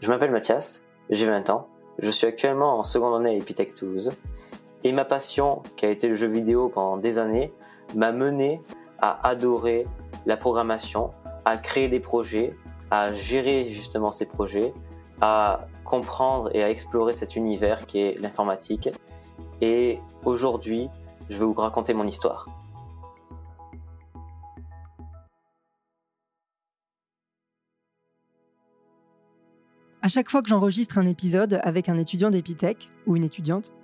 Je m'appelle Mathias, j'ai 20 ans, je suis actuellement en seconde année à Epitech Toulouse et ma passion, qui a été le jeu vidéo pendant des années, m'a mené à adorer la programmation, à créer des projets, à gérer justement ces projets, à comprendre et à explorer cet univers qui est l'informatique. Et aujourd'hui, je vais vous raconter mon histoire. À chaque fois que j'enregistre un épisode avec un étudiant d'Epitech ou une étudiante,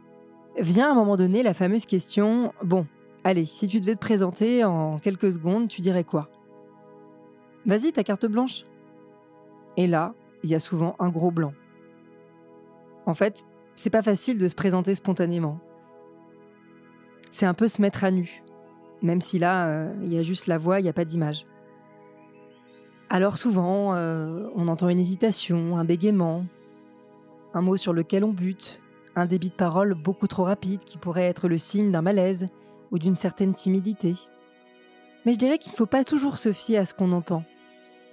vient à un moment donné la fameuse question Bon, allez, si tu devais te présenter en quelques secondes, tu dirais quoi? Vas-y, ta carte blanche. Et là, il y a souvent un gros blanc. En fait, c'est pas facile de se présenter spontanément. C'est un peu se mettre à nu, même si là, euh, il y a juste la voix, il n'y a pas d'image. Alors souvent, euh, on entend une hésitation, un bégaiement, un mot sur lequel on bute, un débit de parole beaucoup trop rapide qui pourrait être le signe d'un malaise ou d'une certaine timidité. Mais je dirais qu'il ne faut pas toujours se fier à ce qu'on entend.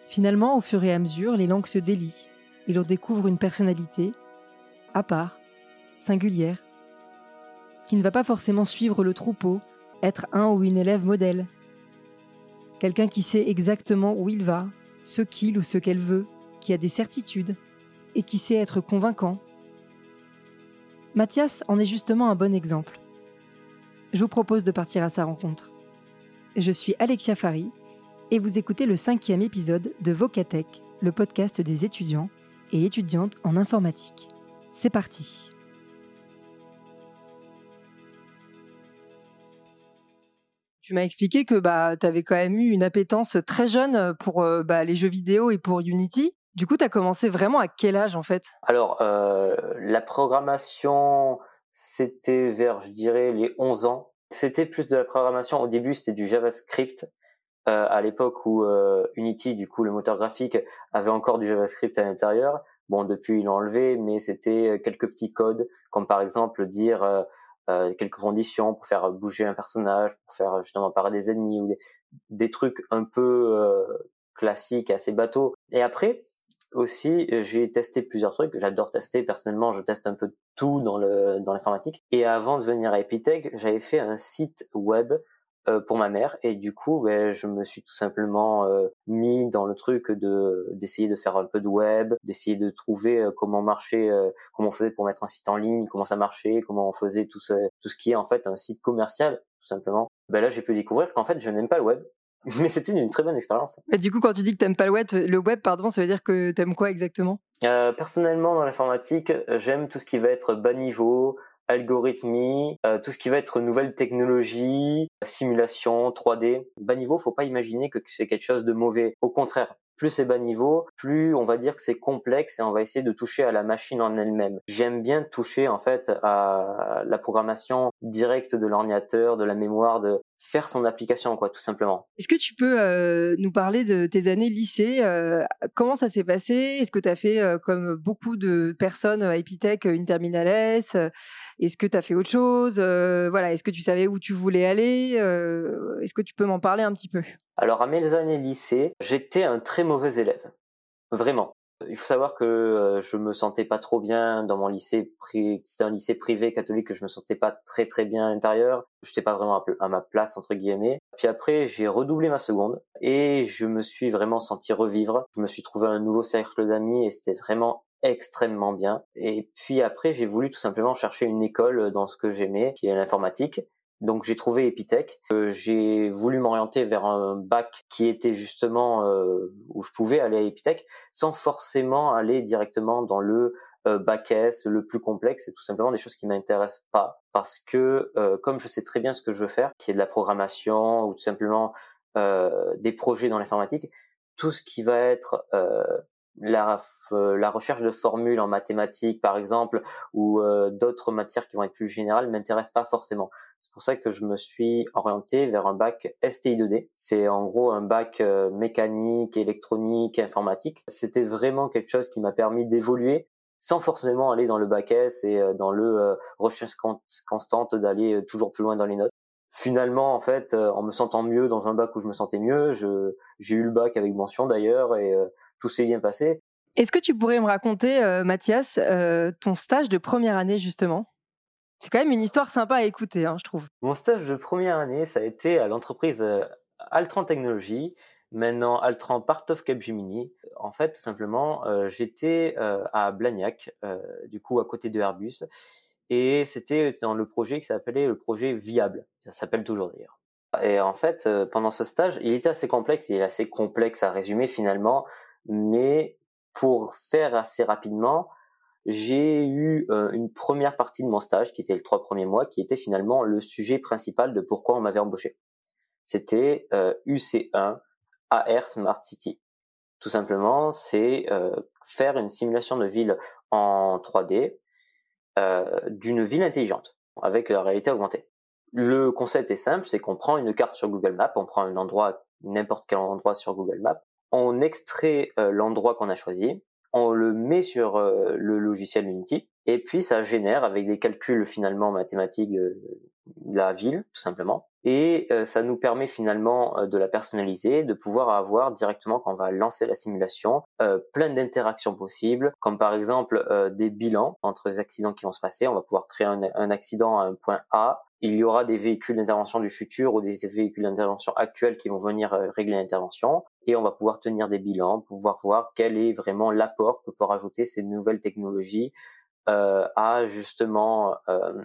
Finalement, au fur et à mesure, les langues se délient et l'on découvre une personnalité, à part, singulière, qui ne va pas forcément suivre le troupeau, être un ou une élève modèle. Quelqu'un qui sait exactement où il va, ce qu'il ou ce qu'elle veut, qui a des certitudes et qui sait être convaincant. Mathias en est justement un bon exemple. Je vous propose de partir à sa rencontre. Je suis Alexia Fari et vous écoutez le cinquième épisode de Vocatech, le podcast des étudiants et étudiantes en informatique. C'est parti tu m'as expliqué que bah, tu avais quand même eu une appétence très jeune pour euh, bah, les jeux vidéo et pour Unity. Du coup, tu as commencé vraiment à quel âge en fait? Alors, euh, la programmation, c'était vers, je dirais, les 11 ans. C'était plus de la programmation. Au début, c'était du JavaScript. Euh, à l'époque où Unity, du coup, le moteur graphique, avait encore du JavaScript à l'intérieur. Bon, depuis, il l'a enlevé, mais c'était quelques petits codes, comme par exemple dire euh, quelques conditions pour faire bouger un personnage, pour faire justement apparaître des ennemis ou des, trucs un peu euh, classiques, assez bateaux. Et après, aussi, j'ai testé plusieurs trucs. J'adore tester. Personnellement, je teste un peu tout dans le dans l'informatique. Et avant de venir à Epitech, j'avais fait un site web euh, pour ma mère. Et du coup ben, je me suis tout simplement euh, mis dans le truc de d'essayer de faire un peu de web d'essayer de trouver euh, comment marcher comment on faisait pour mettre un site en ligne comment ça marchait comment on faisait tout ce tout ce qui est en fait un site commercial tout simplement. Ben là j'ai pu découvrir qu'en fait je n'aime pas le web. Mais c'était une très bonne expérience. Et du coup, quand tu dis que t'aimes pas le web, le web, pardon, ça veut dire que t'aimes quoi exactement? Euh, Personnellement, dans l'informatique, j'aime tout ce qui va être bas niveau, algorithmie, euh, tout ce qui va être nouvelle technologie, simulation, 3D. Bas niveau, faut pas imaginer que c'est quelque chose de mauvais. Au contraire, plus c'est bas niveau, plus on va dire que c'est complexe et on va essayer de toucher à la machine en elle-même. J'aime bien toucher en fait à la programmation directe de l'ordinateur, de la mémoire, de faire son application quoi, tout simplement. Est-ce que tu peux euh, nous parler de tes années lycée euh, Comment ça s'est passé? Est-ce que tu as fait euh, comme beaucoup de personnes à Epitech une terminale S Est-ce que tu as fait autre chose? Voilà, est-ce que tu savais où tu voulais aller? Est-ce que tu peux m'en parler un petit peu? Alors à mes années lycée, j'étais un très mauvais élève. Vraiment. Il faut savoir que euh, je me sentais pas trop bien dans mon lycée, c'était un lycée privé catholique que je me sentais pas très très bien à l'intérieur. J'étais pas vraiment à ma place entre guillemets. Puis après, j'ai redoublé ma seconde et je me suis vraiment senti revivre. Je me suis trouvé un nouveau cercle d'amis et c'était vraiment extrêmement bien. Et puis après, j'ai voulu tout simplement chercher une école dans ce que j'aimais, qui est l'informatique. Donc j'ai trouvé Epitech. Euh, j'ai voulu m'orienter vers un bac qui était justement euh, où je pouvais aller à Epitech sans forcément aller directement dans le euh, bac S, le plus complexe. C'est tout simplement des choses qui m'intéressent pas parce que euh, comme je sais très bien ce que je veux faire, qui est de la programmation ou tout simplement des projets dans l'informatique, tout ce qui va être la, la recherche de formules en mathématiques par exemple ou d'autres matières qui vont être plus générales m'intéresse pas forcément. C'est pour ça que je me suis orienté vers un bac STI2D. C'est en gros un bac euh, mécanique, électronique, informatique. C'était vraiment quelque chose qui m'a permis d'évoluer sans forcément aller dans le bac S et euh, dans le euh, recherche constante d'aller toujours plus loin dans les notes. Finalement, en fait, en me sentant mieux dans un bac où je me sentais mieux, je, j'ai eu le bac avec mention d'ailleurs et tout s'est bien passé. Est-ce que tu pourrais me raconter, euh, Mathias, euh, ton stage de première année justement? C'est quand même une histoire sympa à écouter, hein, je trouve. Mon stage de première année, ça a été à l'entreprise euh, Altran Technologies, maintenant Altran Part of Capgemini. En fait, tout simplement, j'étais à Blagnac, du coup à côté de Airbus, et c'était dans le projet qui s'appelait le projet Viable. Ça s'appelle toujours d'ailleurs. Et en fait, pendant ce stage, il était assez complexe, il est assez complexe à résumer finalement, mais pour faire assez rapidement, j'ai eu euh, une première partie de mon stage, qui était les trois premiers mois, qui était finalement le sujet principal de pourquoi on m'avait embauché. C'était euh, UC1 AR Smart City. Tout simplement, c'est euh, faire une simulation de ville en 3D d'une ville intelligente avec la réalité augmentée. Le concept est simple, c'est qu'on prend une carte sur Google Maps, on prend un endroit, n'importe quel endroit sur Google Maps, on extrait euh, l'endroit qu'on a choisi, on le met sur euh, le logiciel Unity, et puis ça génère avec des calculs finalement mathématiques euh, de la ville, tout simplement. Et ça nous permet finalement de la personnaliser, de pouvoir avoir directement quand on va lancer la simulation plein d'interactions possibles, comme par exemple des bilans entre les accidents qui vont se passer. On va pouvoir créer un, un accident à un point A, il y aura des véhicules d'intervention du futur ou des véhicules d'intervention actuels qui vont venir euh, régler l'intervention et on va pouvoir tenir des bilans, pouvoir voir quel est vraiment l'apport que peut rajouter ces nouvelles technologies euh, à justement euh,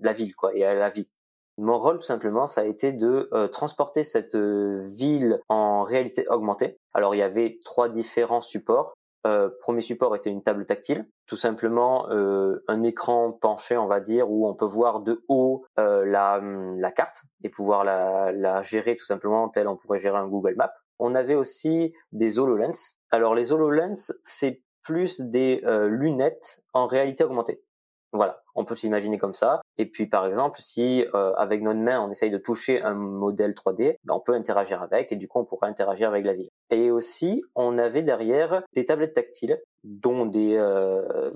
la ville quoi et à la vie. Mon rôle tout simplement ça a été de euh, transporter cette ville en réalité augmentée. Alors il y avait trois différents supports. Euh, premier support était une table tactile, tout simplement euh, un écran penché, on va dire, où on peut voir de haut euh, la, la, carte et pouvoir la, la, gérer tout simplement tel on pourrait gérer un Google Map. On avait aussi des HoloLens. Alors les HoloLens, c'est plus des lunettes en réalité augmentée. Voilà, on peut s'imaginer comme ça. Et puis par exemple, si euh, avec notre main on essaye de toucher un modèle 3D, ben, on peut interagir avec et du coup on pourra interagir avec la ville. Et aussi, on avait derrière des tablettes tactiles, dont des euh,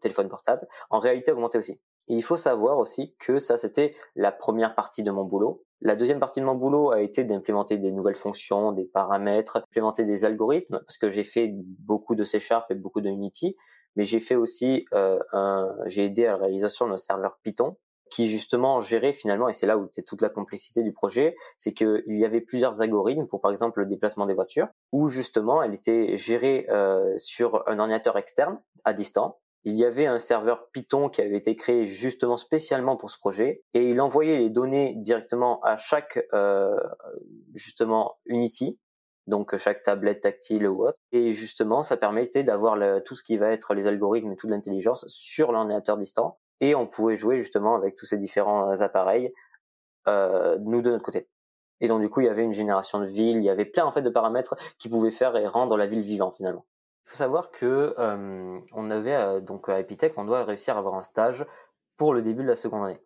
téléphones portables, en réalité augmentée aussi. Il faut savoir aussi que ça c'était la première partie de mon boulot. La deuxième partie de mon boulot a été d'implémenter des nouvelles fonctions, des paramètres, implémenter des algorithmes, parce que j'ai fait beaucoup de C Sharp et beaucoup de Unity mais j'ai fait aussi euh, j'ai aidé à la réalisation d'un serveur Python qui justement gérait finalement, et c'est là où c'est toute la complexité du projet, c'est qu'il y avait plusieurs algorithmes pour par exemple le déplacement des voitures, où justement elle était gérée euh, sur un ordinateur externe à distance. Il y avait un serveur Python qui avait été créé justement spécialement pour ce projet, et il envoyait les données directement à chaque euh, justement Unity, donc chaque tablette tactile ou autre. Et justement, ça permettait d'avoir tout ce qui va être les algorithmes et toute l'intelligence sur l'ordinateur distant. Et on pouvait jouer justement avec tous ces différents appareils, euh, nous de notre côté. Et donc du coup, il y avait une génération de villes, il y avait plein en fait de paramètres qui pouvaient faire et rendre la ville vivante finalement. Il faut savoir que euh, on avait euh, donc à Epitech, on doit réussir à avoir un stage pour le début de la seconde année.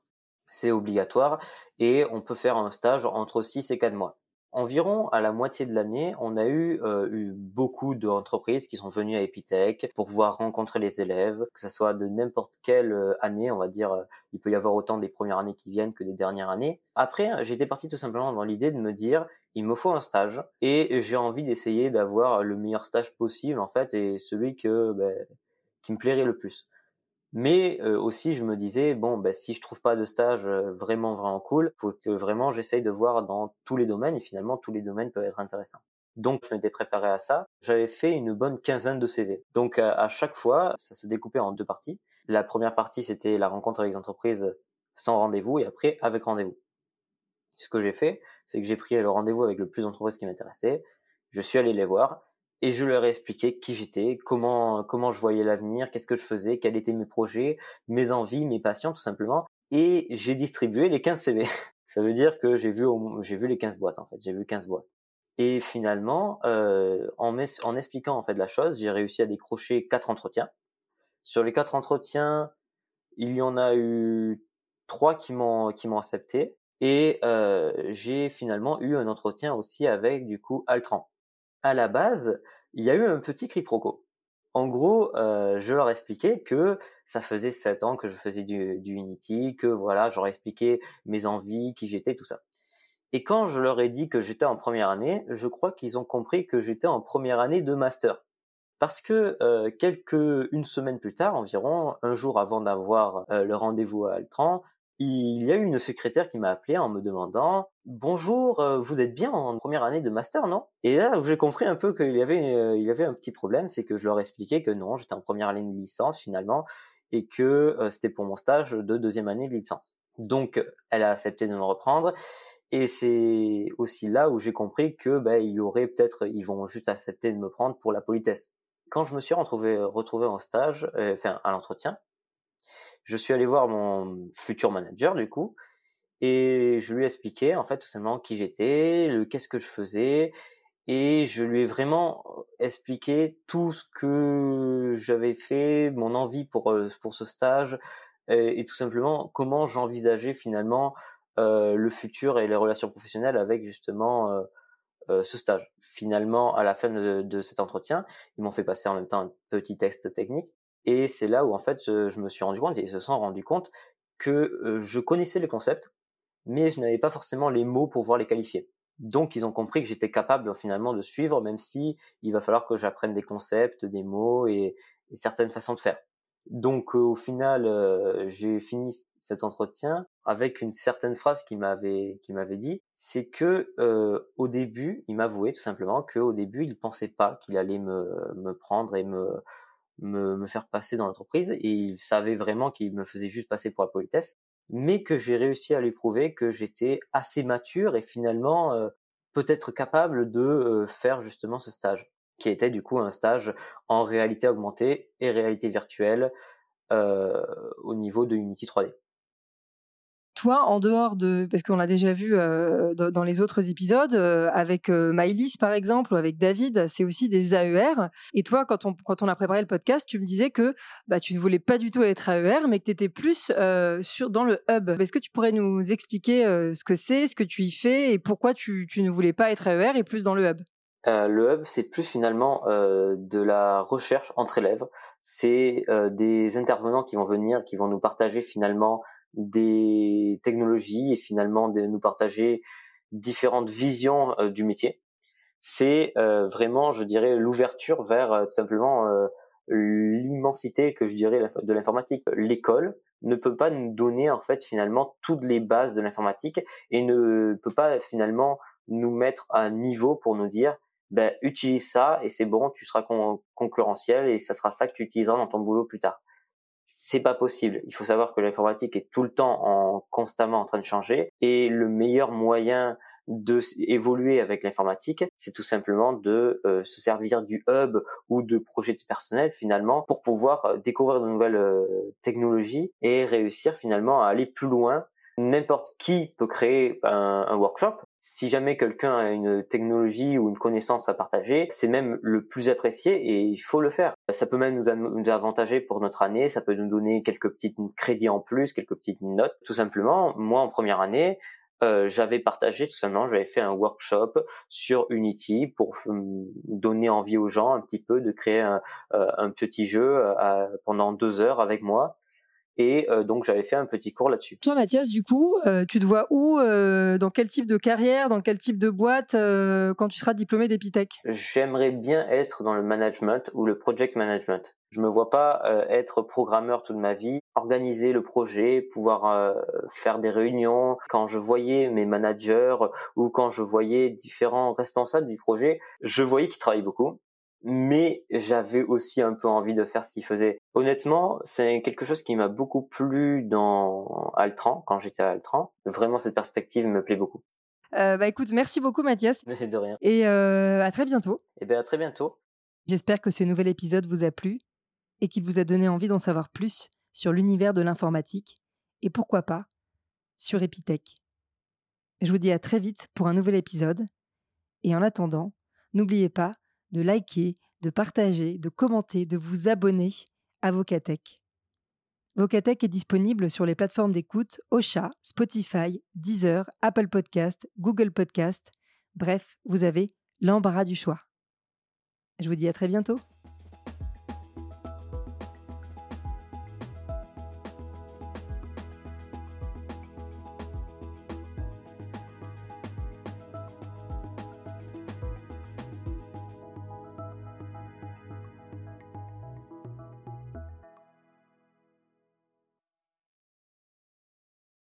C'est obligatoire et on peut faire un stage entre 6 et 4 mois. Environ à la moitié de l'année, on a eu, euh, eu beaucoup d'entreprises qui sont venues à Epitech pour pouvoir rencontrer les élèves, que ce soit de n'importe quelle euh, année, on va dire, euh, il peut y avoir autant des premières années qui viennent que des dernières années. Après, j'étais parti tout simplement dans l'idée de me dire, il me faut un stage et j'ai envie d'essayer d'avoir le meilleur stage possible en fait et celui que ben, qui me plairait le plus. Mais euh, aussi, je me disais bon, bah, si je trouve pas de stage euh, vraiment vraiment cool, faut que vraiment j'essaye de voir dans tous les domaines et finalement tous les domaines peuvent être intéressants. Donc je m'étais préparé à ça. J'avais fait une bonne quinzaine de CV. Donc à, chaque fois, ça se découpait en deux parties. La première partie, c'était la rencontre avec les entreprises sans rendez-vous et après avec rendez-vous. Ce que j'ai fait, c'est que j'ai pris le rendez-vous avec le plus d'entreprises qui m'intéressaient. Je suis allé les voir et je leur ai expliqué qui j'étais, comment comment je voyais l'avenir, qu'est-ce que je faisais, quels étaient mes projets, mes envies, mes passions tout simplement et j'ai distribué les 15 CV. Ça veut dire que j'ai vu j'ai vu les 15 boîtes en fait, j'ai vu 15 boîtes. Et finalement euh, en expliquant en fait la chose, j'ai réussi à décrocher quatre entretiens. Sur les quatre entretiens, il y en a eu trois qui m'ont qui m'ont accepté et euh, j'ai finalement eu un entretien aussi avec du coup Altran à la base, il y a eu un petit quiproquo. En gros, euh, je leur expliquais que ça faisait sept ans que je faisais du, du Unity, que voilà, j'aurais expliqué mes envies, qui j'étais, tout ça. Et quand je leur ai dit que j'étais en première année, je crois qu'ils ont compris que j'étais en première année de master. parce que euh, quelques une semaine plus tard environ, un jour avant d'avoir euh, le rendez-vous à Altran, il y a eu une secrétaire qui m'a appelé en me demandant bonjour, euh, vous êtes bien en première année de master, non? Et là, j'ai compris un peu qu'il y avait il y avait un petit problème, c'est que je leur expliquais que non, j'étais en première année de licence finalement et que c'était pour mon stage de deuxième année de licence. Donc, elle a accepté de me reprendre et c'est aussi là où j'ai compris que ben, il y aurait peut-être, ils vont juste accepter de me prendre pour la politesse. Quand je me suis retrouvé, retrouvé en stage, euh, enfin à l'entretien, je suis allé voir mon futur manager du coup, et je lui ai expliqué en fait tout simplement qui j'étais, le qu'est-ce que je faisais, et je lui ai vraiment expliqué tout ce que j'avais fait, mon envie pour euh, pour ce stage, et, tout simplement comment j'envisageais finalement euh, le futur et les relations professionnelles avec justement euh, euh, ce stage. Finalement, à la fin de, cet entretien, ils m'ont fait passer en même temps un petit texte technique, et c'est là où en fait je, me suis rendu compte et ils se sont rendus compte que je connaissais les concepts, mais je n'avais pas forcément les mots pour pouvoir les qualifier. Donc ils ont compris que j'étais capable finalement de suivre, même si il va falloir que j'apprenne des concepts, des mots et certaines façons de faire. Donc au final, j'ai fini cet entretien avec une certaine phrase qui m'avait qui m'avait dit, c'est que au début, il m'avouait tout simplement qu'au début, il pensait pas qu'il allait me me prendre et me me, faire passer dans l'entreprise et il savait vraiment qu'il me faisait juste passer pour la politesse, mais que j'ai réussi à lui prouver que j'étais assez mature et finalement peut-être capable de faire justement ce stage qui était du coup un stage en réalité augmentée et réalité virtuelle euh, au niveau de Unity 3D. Toi, en dehors de, parce qu'on l'a déjà vu euh, dans les autres épisodes, euh, avec euh, par exemple, ou avec David, c'est aussi des AER. Et toi, quand on, quand on a préparé le podcast, tu me disais que bah, tu ne voulais pas du tout être AER, mais que tu étais plus euh, sur, dans le hub. Est-ce que tu pourrais nous expliquer ce que c'est, ce que tu y fais et pourquoi tu, tu ne voulais pas être AER et plus dans le hub? Le hub, c'est plus finalement de la recherche entre élèves. C'est des intervenants qui vont venir, qui vont nous partager finalement des technologies et finalement de nous partager différentes visions du métier. C'est vraiment, je dirais, l'ouverture vers tout simplement l'immensité que je dirais de l'informatique. L'école ne peut pas nous donner en fait finalement toutes les bases de l'informatique et ne peut pas finalement nous mettre à un niveau pour nous dire ben utilise ça et c'est bon, tu seras concurrentiel et ça sera ça que tu utiliseras dans ton boulot plus tard. C'est pas possible. Il faut savoir que l'informatique est tout le temps en constamment en train de changer et le meilleur moyen de évoluer avec l'informatique, c'est tout simplement de euh, se servir du hub ou de projets personnels finalement pour pouvoir euh, découvrir de nouvelles euh, technologies et réussir finalement à aller plus loin. N'importe qui peut créer un, un workshop, si jamais quelqu'un a une technologie ou une connaissance à partager, c'est même le plus apprécié et il faut le faire. Ça peut même nous, avantager pour notre année, ça peut nous donner quelques petites crédits en plus, quelques petites notes. Tout simplement, moi en première année, euh, j'avais partagé tout simplement, j'avais fait un workshop sur Unity pour donner envie aux gens un petit peu de créer un, euh, petit jeu euh, pendant deux heures avec moi et euh, donc j'avais fait un petit cours là-dessus. Toi Mathias, du coup, euh, tu te vois où, euh, dans quel type de carrière, dans quel type de boîte quand tu seras diplômé d'Epitech? J'aimerais bien être dans le management ou le project management. Je me vois pas être programmeur toute ma vie, organiser le projet, pouvoir faire des réunions. Quand je voyais mes managers ou quand je voyais différents responsables du projet, je voyais qu'ils travaillaient beaucoup mais j'avais aussi un peu envie de faire ce qu'il faisait. Honnêtement, c'est quelque chose qui m'a beaucoup plu dans Altran, quand j'étais à Altran. Vraiment, cette perspective me plaît beaucoup. Euh, bah écoute, merci beaucoup Mathias. de rien. Et euh, à très bientôt. Et eh bien à très bientôt. J'espère que ce nouvel épisode vous a plu et qu'il vous a donné envie d'en savoir plus sur l'univers de l'informatique et pourquoi pas sur Epitech. Je vous dis à très vite pour un nouvel épisode. Et en attendant, n'oubliez pas de liker, de partager, de commenter, de vous abonner à Vocatech. Vocatech est disponible sur les plateformes d'écoute Ocha, Spotify, Deezer, Apple Podcast, Google Podcast. Bref, vous avez l'embarras du choix. Je vous dis à très bientôt.